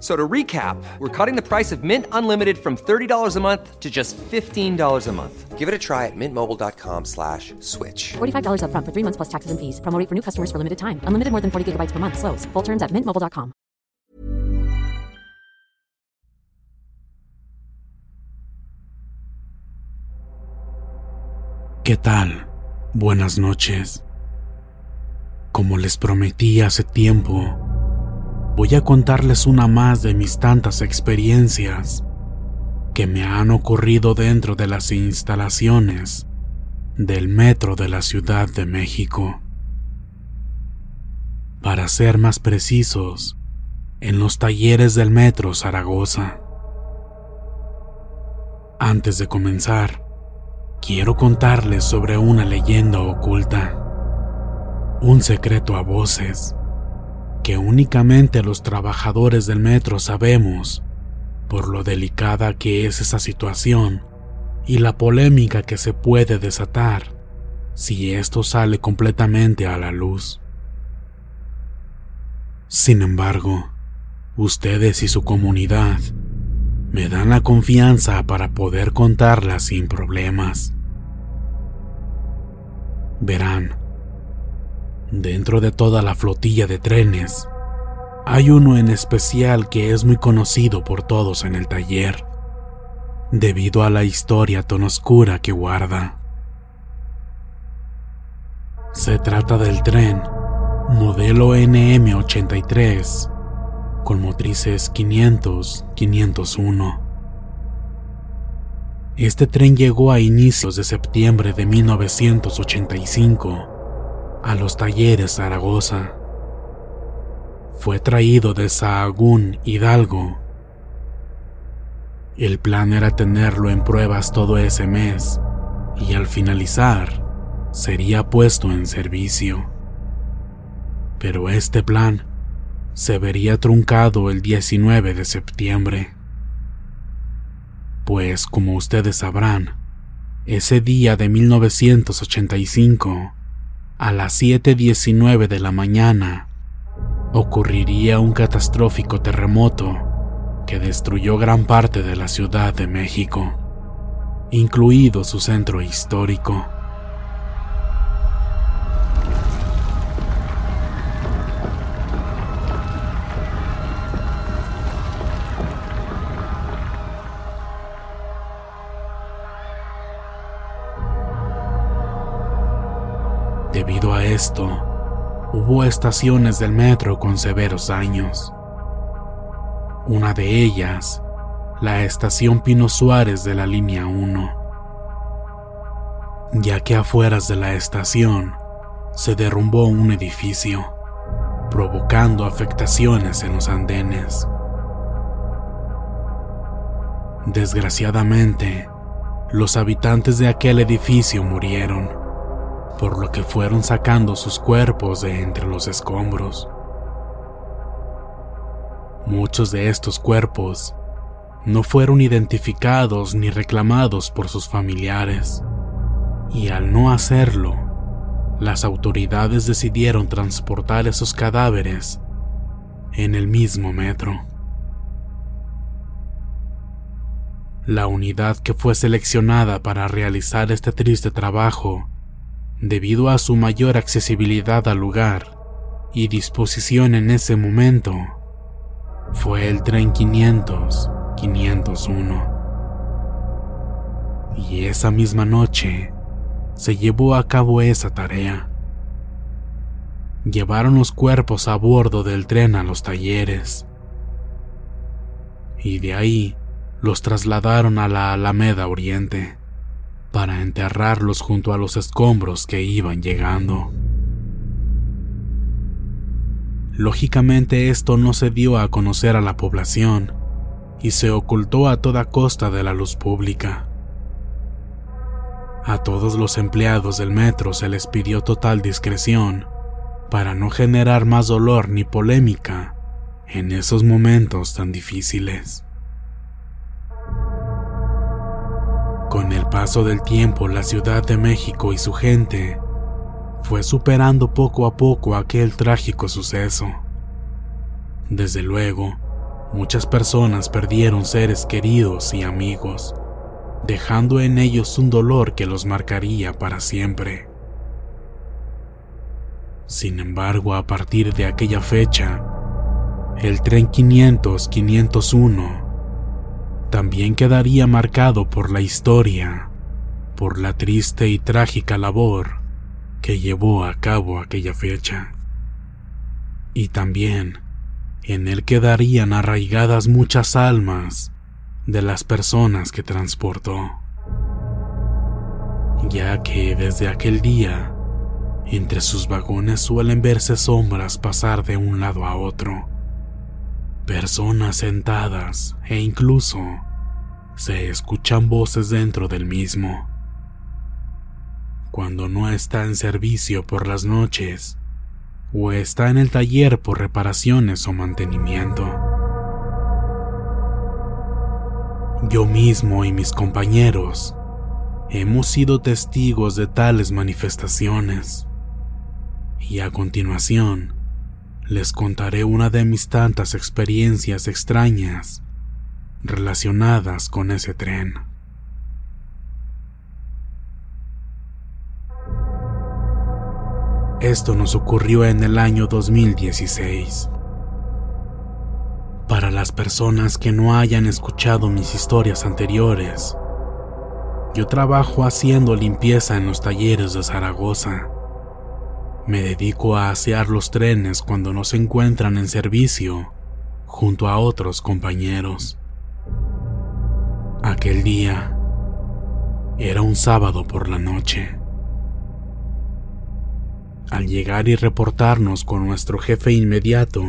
F- So to recap, we're cutting the price of Mint Unlimited from $30 a month to just $15 a month. Give it a try at mintmobile.com slash switch. $45 upfront for three months plus taxes and fees. Promo rate for new customers for limited time. Unlimited more than 40 gigabytes per month. Slows. Full terms at mintmobile.com. ¿Qué tal? Buenas noches. Como les prometí hace tiempo, voy a contarles una más de mis tantas experiencias que me han ocurrido dentro de las instalaciones del metro de la Ciudad de México. Para ser más precisos, en los talleres del metro Zaragoza. Antes de comenzar, quiero contarles sobre una leyenda oculta, un secreto a voces únicamente los trabajadores del metro sabemos por lo delicada que es esa situación y la polémica que se puede desatar si esto sale completamente a la luz. Sin embargo, ustedes y su comunidad me dan la confianza para poder contarla sin problemas. Verán, dentro de toda la flotilla de trenes, hay uno en especial que es muy conocido por todos en el taller, debido a la historia tan oscura que guarda. Se trata del tren modelo NM83 con motrices 500-501. Este tren llegó a inicios de septiembre de 1985 a los talleres Zaragoza. Fue traído de Sahagún, Hidalgo. El plan era tenerlo en pruebas todo ese mes y al finalizar sería puesto en servicio. Pero este plan se vería truncado el 19 de septiembre. Pues como ustedes sabrán, ese día de 1985, a las 7.19 de la mañana, ocurriría un catastrófico terremoto que destruyó gran parte de la Ciudad de México, incluido su centro histórico. Hubo estaciones del metro con severos daños. Una de ellas, la estación Pino Suárez de la línea 1, ya que afueras de la estación se derrumbó un edificio, provocando afectaciones en los andenes. Desgraciadamente, los habitantes de aquel edificio murieron por lo que fueron sacando sus cuerpos de entre los escombros. Muchos de estos cuerpos no fueron identificados ni reclamados por sus familiares. Y al no hacerlo, las autoridades decidieron transportar esos cadáveres en el mismo metro. La unidad que fue seleccionada para realizar este triste trabajo, debido a su mayor accesibilidad al lugar y disposición en ese momento, fue el tren 500 501. Y esa misma noche se llevó a cabo esa tarea. Llevaron los cuerpos a bordo del tren a los talleres. Y de ahí los trasladaron a la Alameda Oriente para enterrarlos junto a los escombros que iban llegando. Lógicamente esto no se dio a conocer a la población y se ocultó a toda costa de la luz pública. A todos los empleados del metro se les pidió total discreción para no generar más dolor ni polémica en esos momentos tan difíciles. Con el paso del tiempo, la Ciudad de México y su gente fue superando poco a poco aquel trágico suceso. Desde luego, muchas personas perdieron seres queridos y amigos, dejando en ellos un dolor que los marcaría para siempre. Sin embargo, a partir de aquella fecha, el tren 500-501 también quedaría marcado por la historia, por la triste y trágica labor que llevó a cabo aquella fecha. Y también en él quedarían arraigadas muchas almas de las personas que transportó, ya que desde aquel día, entre sus vagones suelen verse sombras pasar de un lado a otro, personas sentadas e incluso se escuchan voces dentro del mismo. Cuando no está en servicio por las noches, o está en el taller por reparaciones o mantenimiento. Yo mismo y mis compañeros hemos sido testigos de tales manifestaciones y a continuación les contaré una de mis tantas experiencias extrañas relacionadas con ese tren. Esto nos ocurrió en el año 2016. Para las personas que no hayan escuchado mis historias anteriores, yo trabajo haciendo limpieza en los talleres de Zaragoza. Me dedico a asear los trenes cuando no se encuentran en servicio junto a otros compañeros. Aquel día era un sábado por la noche. Al llegar y reportarnos con nuestro jefe inmediato,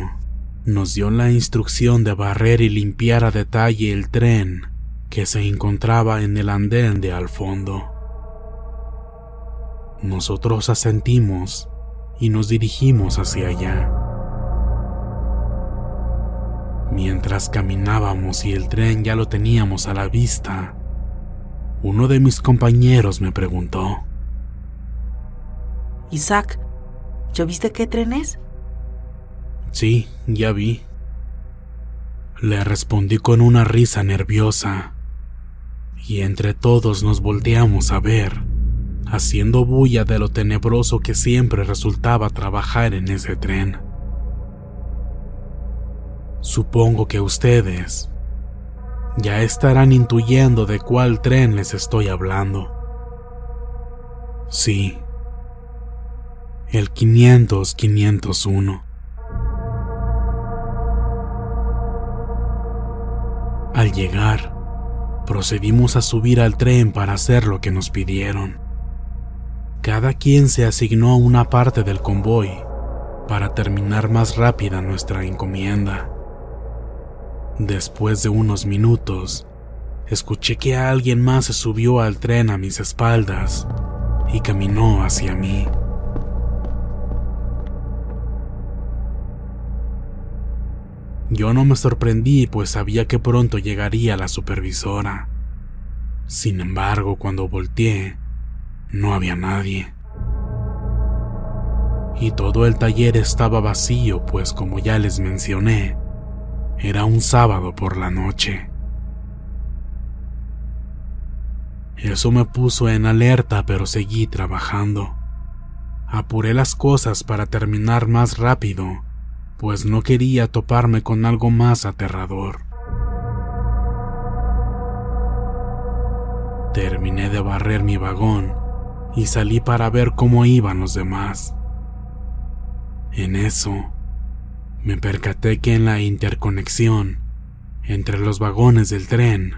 nos dio la instrucción de barrer y limpiar a detalle el tren que se encontraba en el andén de al fondo. Nosotros asentimos y nos dirigimos hacia allá. Mientras caminábamos y el tren ya lo teníamos a la vista, uno de mis compañeros me preguntó, Isaac, ¿Ya viste qué tren es? Sí, ya vi. Le respondí con una risa nerviosa. Y entre todos nos volteamos a ver, haciendo bulla de lo tenebroso que siempre resultaba trabajar en ese tren. Supongo que ustedes ya estarán intuyendo de cuál tren les estoy hablando. Sí, el 500-501. Al llegar, procedimos a subir al tren para hacer lo que nos pidieron. Cada quien se asignó una parte del convoy para terminar más rápida nuestra encomienda. Después de unos minutos, escuché que alguien más se subió al tren a mis espaldas y caminó hacia mí. Yo no me sorprendí pues sabía que pronto llegaría la supervisora. Sin embargo, cuando volteé, no había nadie. Y todo el taller estaba vacío, pues como ya les mencioné, era un sábado por la noche. Eso me puso en alerta, pero seguí trabajando. Apuré las cosas para terminar más rápido, pues no quería toparme con algo más aterrador. Terminé de barrer mi vagón y salí para ver cómo iban los demás. En eso, me percaté que en la interconexión entre los vagones del tren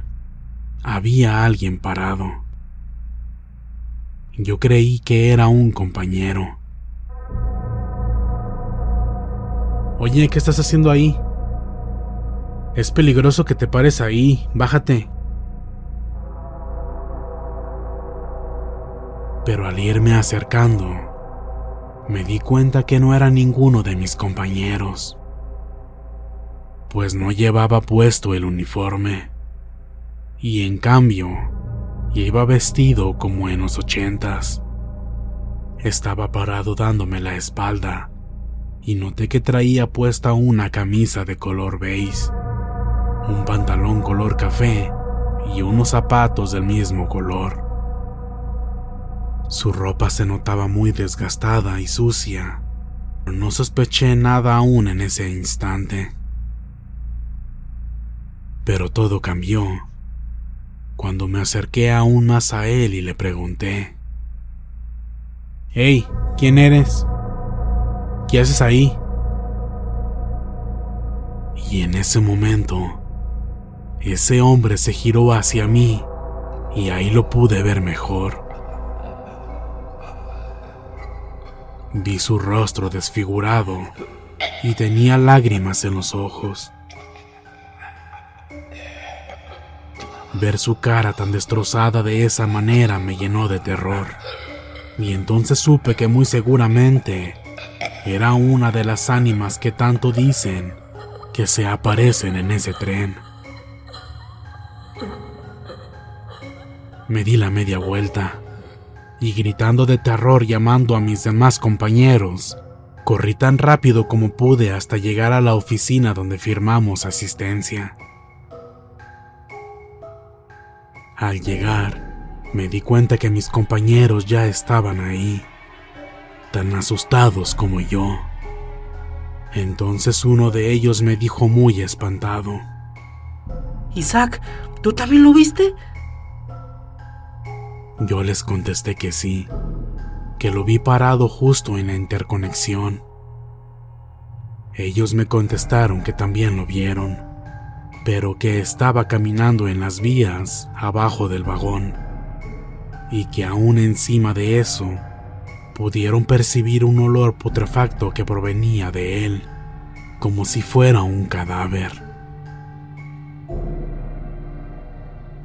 había alguien parado. Yo creí que era un compañero. Oye, ¿qué estás haciendo ahí? Es peligroso que te pares ahí, bájate. Pero al irme acercando, me di cuenta que no era ninguno de mis compañeros, pues no llevaba puesto el uniforme, y en cambio, iba vestido como en los ochentas. Estaba parado dándome la espalda, y noté que traía puesta una camisa de color beige, un pantalón color café y unos zapatos del mismo color. Su ropa se notaba muy desgastada y sucia, pero no sospeché nada aún en ese instante. Pero todo cambió cuando me acerqué aún más a él y le pregunté, Hey, ¿quién eres? ¿Qué haces ahí? Y en ese momento, ese hombre se giró hacia mí y ahí lo pude ver mejor. Vi su rostro desfigurado y tenía lágrimas en los ojos. Ver su cara tan destrozada de esa manera me llenó de terror. Y entonces supe que muy seguramente era una de las ánimas que tanto dicen que se aparecen en ese tren. Me di la media vuelta y gritando de terror llamando a mis demás compañeros, corrí tan rápido como pude hasta llegar a la oficina donde firmamos asistencia. Al llegar, me di cuenta que mis compañeros ya estaban ahí, tan asustados como yo. Entonces uno de ellos me dijo muy espantado. Isaac, ¿tú también lo viste? Yo les contesté que sí, que lo vi parado justo en la interconexión. Ellos me contestaron que también lo vieron, pero que estaba caminando en las vías abajo del vagón, y que aún encima de eso pudieron percibir un olor putrefacto que provenía de él, como si fuera un cadáver.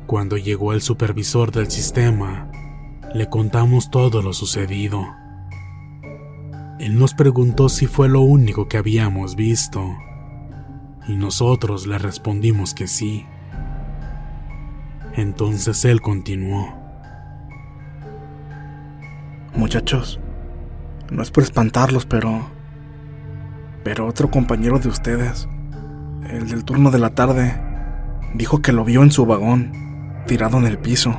Cuando llegó el supervisor del sistema, le contamos todo lo sucedido. Él nos preguntó si fue lo único que habíamos visto, y nosotros le respondimos que sí. Entonces él continuó. Muchachos, no es por espantarlos, pero... Pero otro compañero de ustedes, el del turno de la tarde, dijo que lo vio en su vagón tirado en el piso.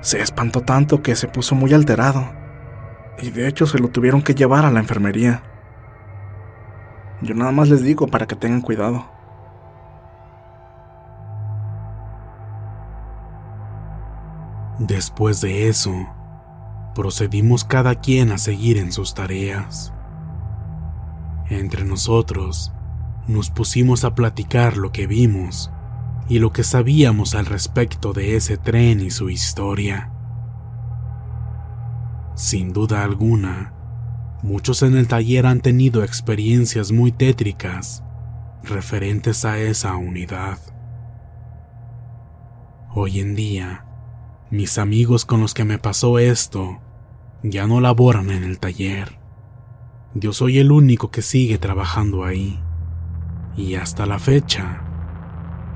Se espantó tanto que se puso muy alterado, y de hecho se lo tuvieron que llevar a la enfermería. Yo nada más les digo para que tengan cuidado. Después de eso, procedimos cada quien a seguir en sus tareas. Entre nosotros, nos pusimos a platicar lo que vimos y lo que sabíamos al respecto de ese tren y su historia. Sin duda alguna, muchos en el taller han tenido experiencias muy tétricas referentes a esa unidad. Hoy en día, mis amigos con los que me pasó esto ya no laboran en el taller. Yo soy el único que sigue trabajando ahí Y hasta la fecha,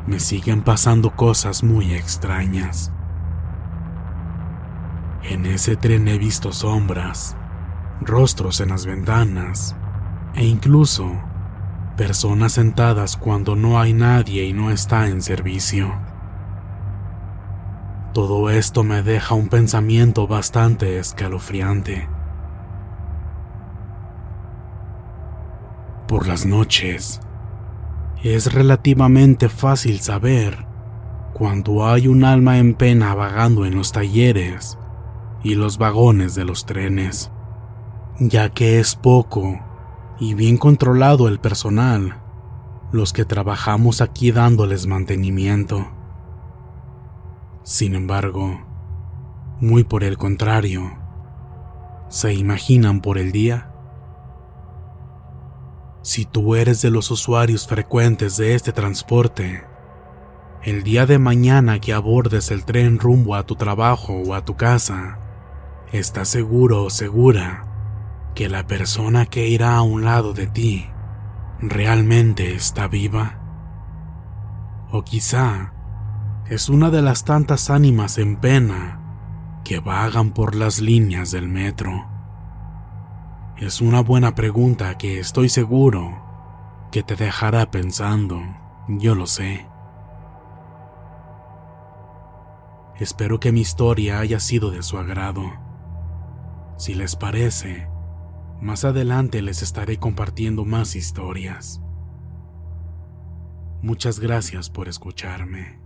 me siguen pasando cosas muy extrañas. En ese tren he visto sombras, rostros en las ventanas e incluso personas sentadas cuando no hay nadie y no está en servicio. Todo esto me deja un pensamiento bastante escalofriante. Por las noches, es relativamente fácil saber cuando hay un alma en pena vagando en los talleres y los vagones de los trenes, ya que es poco y bien controlado el personal, los que trabajamos aquí dándoles mantenimiento. Sin embargo, muy por el contrario, ¿se imaginan por el día? Si tú eres de los usuarios frecuentes de este transporte, el día de mañana que abordes el tren rumbo a tu trabajo o a tu casa, estás seguro o segura que la persona que irá a un lado de ti realmente está viva? O quizá es una de las tantas ánimas en pena que vagan por las líneas del metro. Es una buena pregunta que estoy seguro que te dejará pensando, yo lo sé. Espero que mi historia haya sido de su agrado. Si les parece, más adelante les estaré compartiendo más historias. Muchas gracias por escucharme.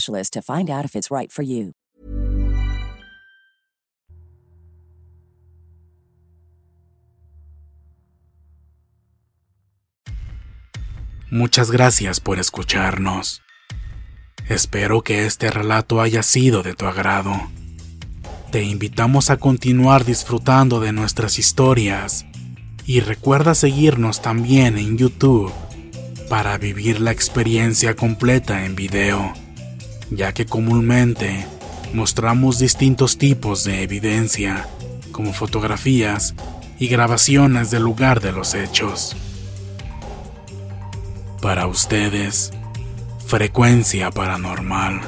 specialist to find out if it's right. Muchas gracias por escucharnos. Espero que este relato haya sido de tu agrado. Te invitamos a continuar disfrutando de nuestras historias y recuerda seguirnos también en YouTube para vivir la experiencia completa en video ya que comúnmente mostramos distintos tipos de evidencia, como fotografías y grabaciones del lugar de los hechos. Para ustedes, frecuencia paranormal.